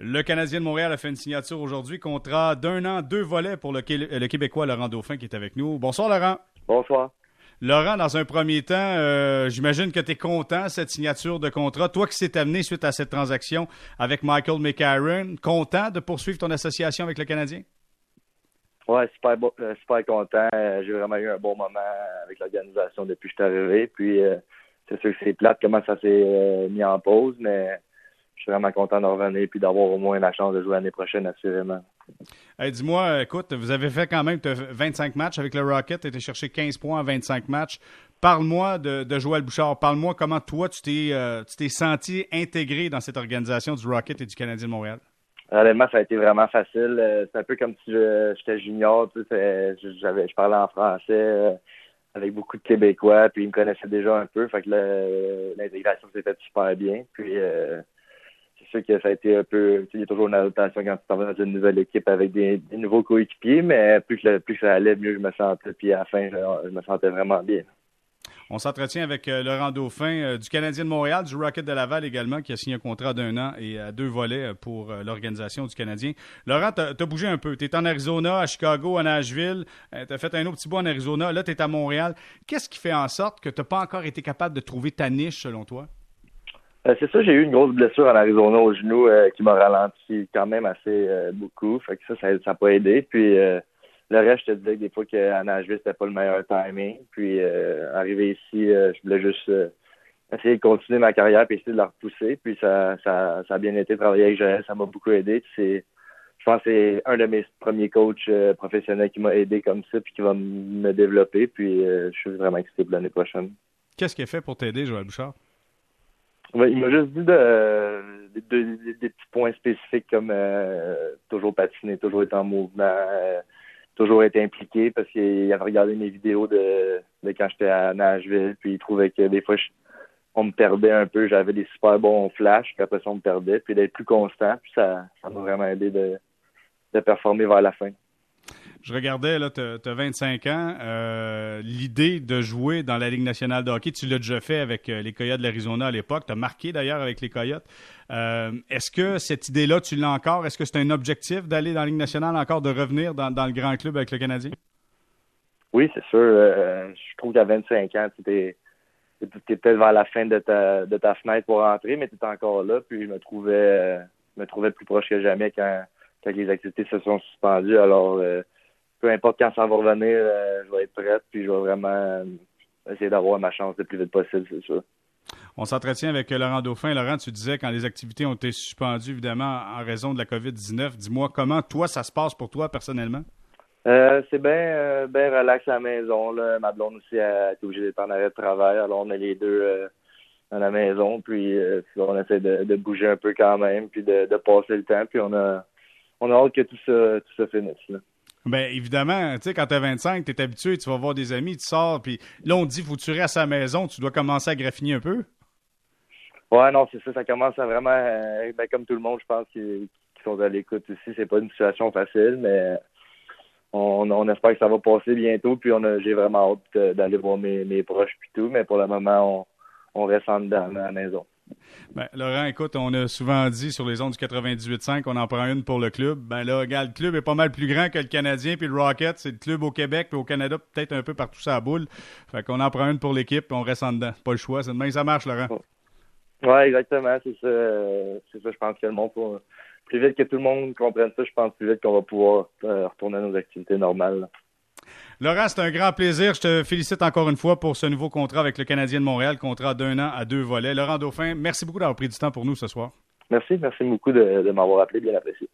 Le Canadien de Montréal a fait une signature aujourd'hui, contrat d'un an, deux volets pour le, Québécois Laurent Dauphin qui est avec nous. Bonsoir Laurent. Bonsoir. Laurent, dans un premier temps, euh, j'imagine que tu es content cette signature de contrat. Toi qui s'est amené suite à cette transaction avec Michael McCarron, content de poursuivre ton association avec le Canadien? Oui, super, euh, super content. Euh, j'ai vraiment eu un bon moment avec l'organisation depuis que je suis arrivé. Puis c'est sûr que c'est plate comment ça s'est mis en pause, mais je suis vraiment content de revenir et d'avoir au moins la chance de jouer l'année prochaine, assurément. Dis-moi, écoute, vous avez fait quand même 25 matchs avec le Rocket, tu as été chercher 15 points en 25 matchs. Parle-moi de, Joël Bouchard. Parle-moi comment toi, tu t'es, euh, senti intégré dans cette organisation du Rocket et du Canadien de Montréal? Honnêtement, ça a été vraiment facile. Euh, c'est un peu comme si j'étais junior. je parlais en français euh, avec beaucoup de Québécois, puis ils me connaissaient déjà un peu. Fait que l'intégration s'est faite super bien. Puis c'est sûr que ça a été un peu. Il y a toujours une adaptation quand tu t'en vas dans une nouvelle équipe avec des, nouveaux coéquipiers, mais plus plus ça allait, mieux je me sentais. Puis à la fin, je, me sentais vraiment bien. On s'entretient avec euh, Laurent Dauphin euh, du Canadien de Montréal, du Rocket de Laval également, qui a signé un contrat d'un an et à deux volets euh, pour l'organisation du Canadien. Laurent, tu as, bougé un peu. Tu es en Arizona, à Chicago, à Nashville. tu as fait un autre petit bout en Arizona. Là, tu es à Montréal. Qu'est-ce qui fait en sorte que tu n'as pas encore été capable de trouver ta niche, selon toi? Euh, c'est ça, j'ai eu une grosse blessure en Arizona au genou euh, qui m'a ralenti quand même assez euh, beaucoup. Fait que ça, ça n'a pas aidé. Puis le reste, je te disais que des fois qu'à Nashville, c'était pas le meilleur timing. Puis arrivé ici, je voulais juste essayer de continuer ma carrière puis essayer de la repousser. Puis ça, ça, ça a bien été travailler avec Joël, ça m'a beaucoup aidé. C'est je pense que c'est un de mes premiers coachs professionnels qui m'a aidé comme ça puis qui va me développer. Puis je suis vraiment excité pour l'année prochaine. Qu'est-ce qui est fait pour t'aider, Joël Bouchard? Il m'a juste dit de, des petits points spécifiques comme euh, toujours patiner, toujours être en mouvement, euh, toujours être impliqué parce qu'il avait regardé mes vidéos de, de quand j'étais à Nashville, puis il trouvait que des fois on me perdait un peu, j'avais des super bons flashs, puis après ça on me perdait, puis d'être plus constant, puis ça m'a vraiment aidé de performer vers la fin. Je regardais, là, tu as, 25 ans. Euh, l'idée de jouer dans la Ligue nationale de hockey, tu l'as déjà fait avec euh, les Coyotes de l'Arizona à l'époque. Tu as marqué d'ailleurs avec les Coyotes. Euh, est-ce que cette idée-là, tu l'as encore? Est-ce que c'est un objectif d'aller dans la Ligue nationale encore, de revenir dans, le grand club avec le Canadien? Oui, c'est sûr. je trouve qu'à 25 ans, tu es, peut-être vers la fin de ta, de ta fenêtre pour rentrer, mais tu es encore là. Puis je me trouvais, me trouvais plus proche que jamais quand les activités se sont suspendues. Alors, peu importe quand ça va revenir, euh, je vais être prête, puis je vais vraiment euh, essayer d'avoir ma chance le plus vite possible, c'est ça. On s'entretient avec Laurent Dauphin. Laurent, tu disais quand les activités ont été suspendues, évidemment, en raison de la COVID-19. Dis-moi, comment toi, ça se passe pour toi personnellement? Euh, c'est bien ben relax à la maison. Là. Ma blonde aussi a été obligée d'être en arrêt de travail. Alors, on est les deux à la maison. Puis, on essaie de, bouger un peu quand même, puis de, passer le temps. Puis, on a, on a hâte que tout ça, tout ça finisse. Là. Bien, évidemment, tu sais, quand t'as 25, t'es habitué, tu vas voir des amis, tu sors, puis là, on dit, faut tu à la maison, tu dois commencer à graffiner un peu? Ouais, non, c'est ça, ça commence à vraiment, euh, ben, comme tout le monde, je pense, qui, sont à l'écoute ici, c'est pas une situation facile, mais on, espère que ça va passer bientôt, puis on j'ai vraiment hâte d'aller voir mes, mes proches puis tout, mais pour le moment, on, on reste en dedans à la maison. Ben, Laurent, écoute, on a souvent dit sur les ondes du 98.5 qu'on en prend une pour le club. Ben là, regarde, le club est pas mal plus grand que le Canadien puis le Rocket. C'est le club au Québec puis au Canada, peut-être un peu partout ça boule. Fait qu'on en prend une pour l'équipe et on reste en dedans. Pas le choix. C'est demain ça marche, Laurent. Oui, exactement. C'est ça. C'est ça, je pense que le monde plus vite que tout le monde comprenne ça, je pense plus vite qu'on va pouvoir euh, retourner à nos activités normales. Laurent, c'est un grand plaisir. Je te félicite encore une fois pour ce nouveau contrat avec le Canadien de Montréal, contrat d'un an à deux volets. Laurent Dauphin, merci beaucoup d'avoir pris du temps pour nous ce soir. Merci, merci beaucoup de, m'avoir appelé, bien apprécié.